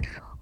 wonderful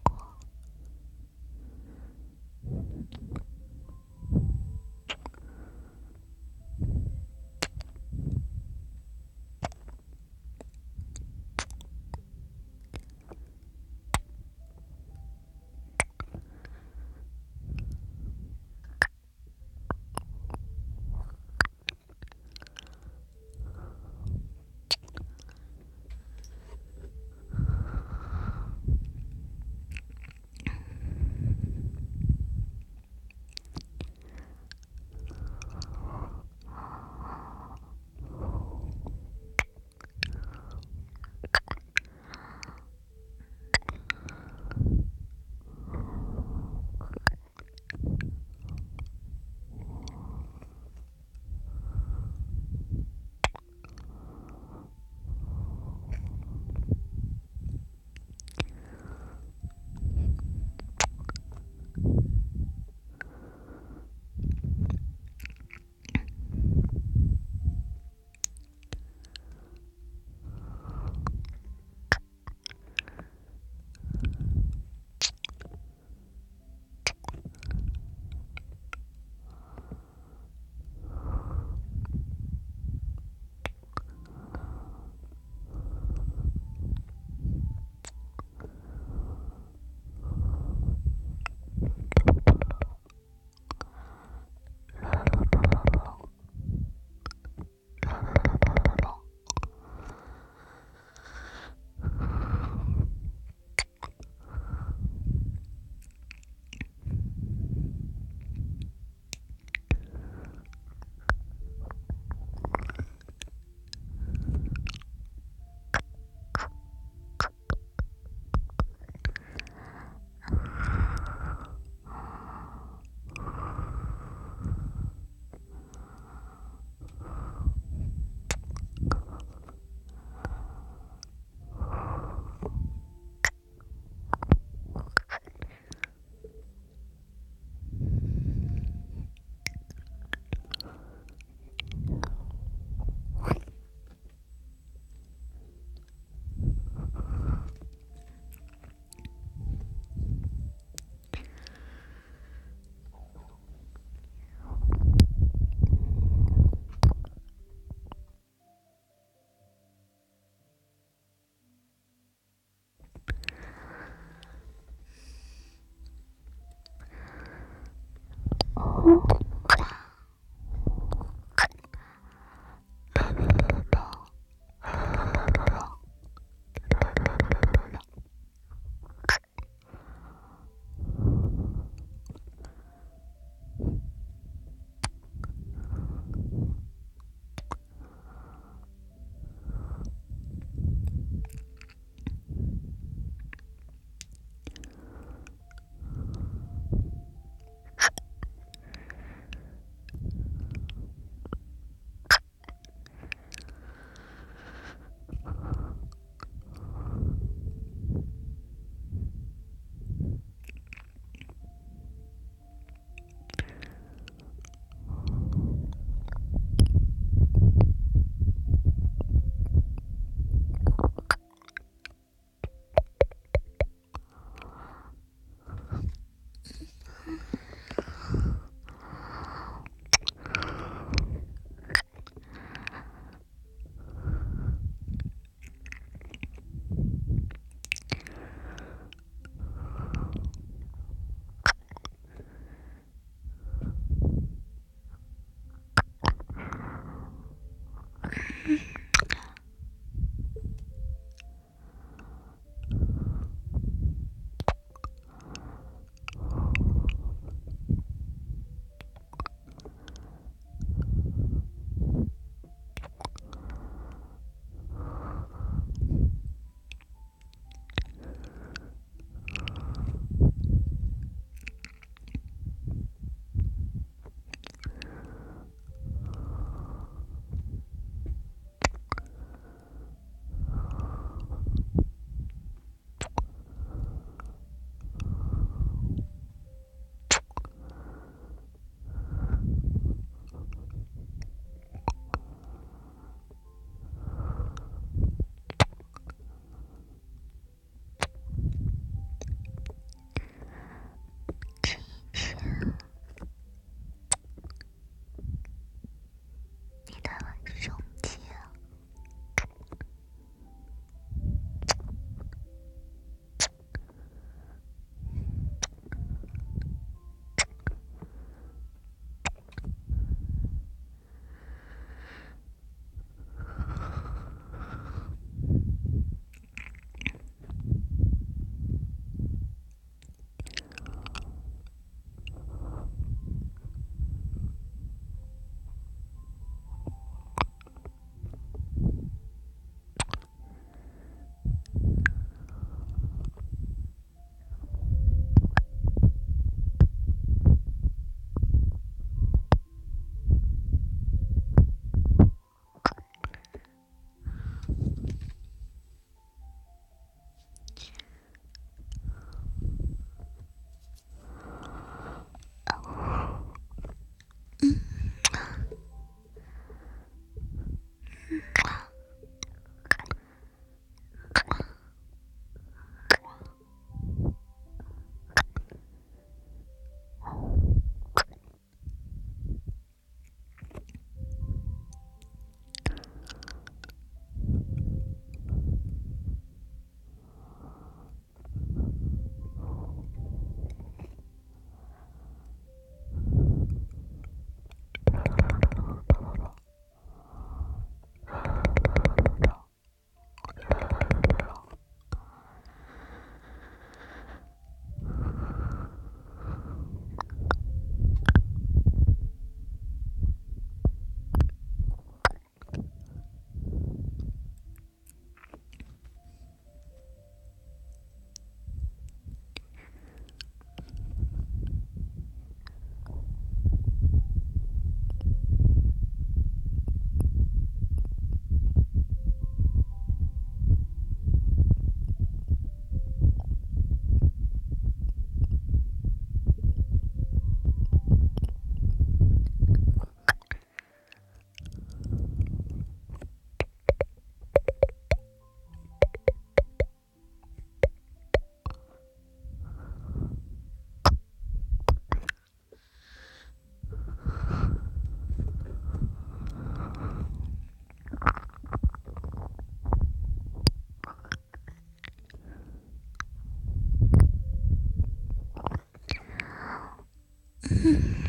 Hmm.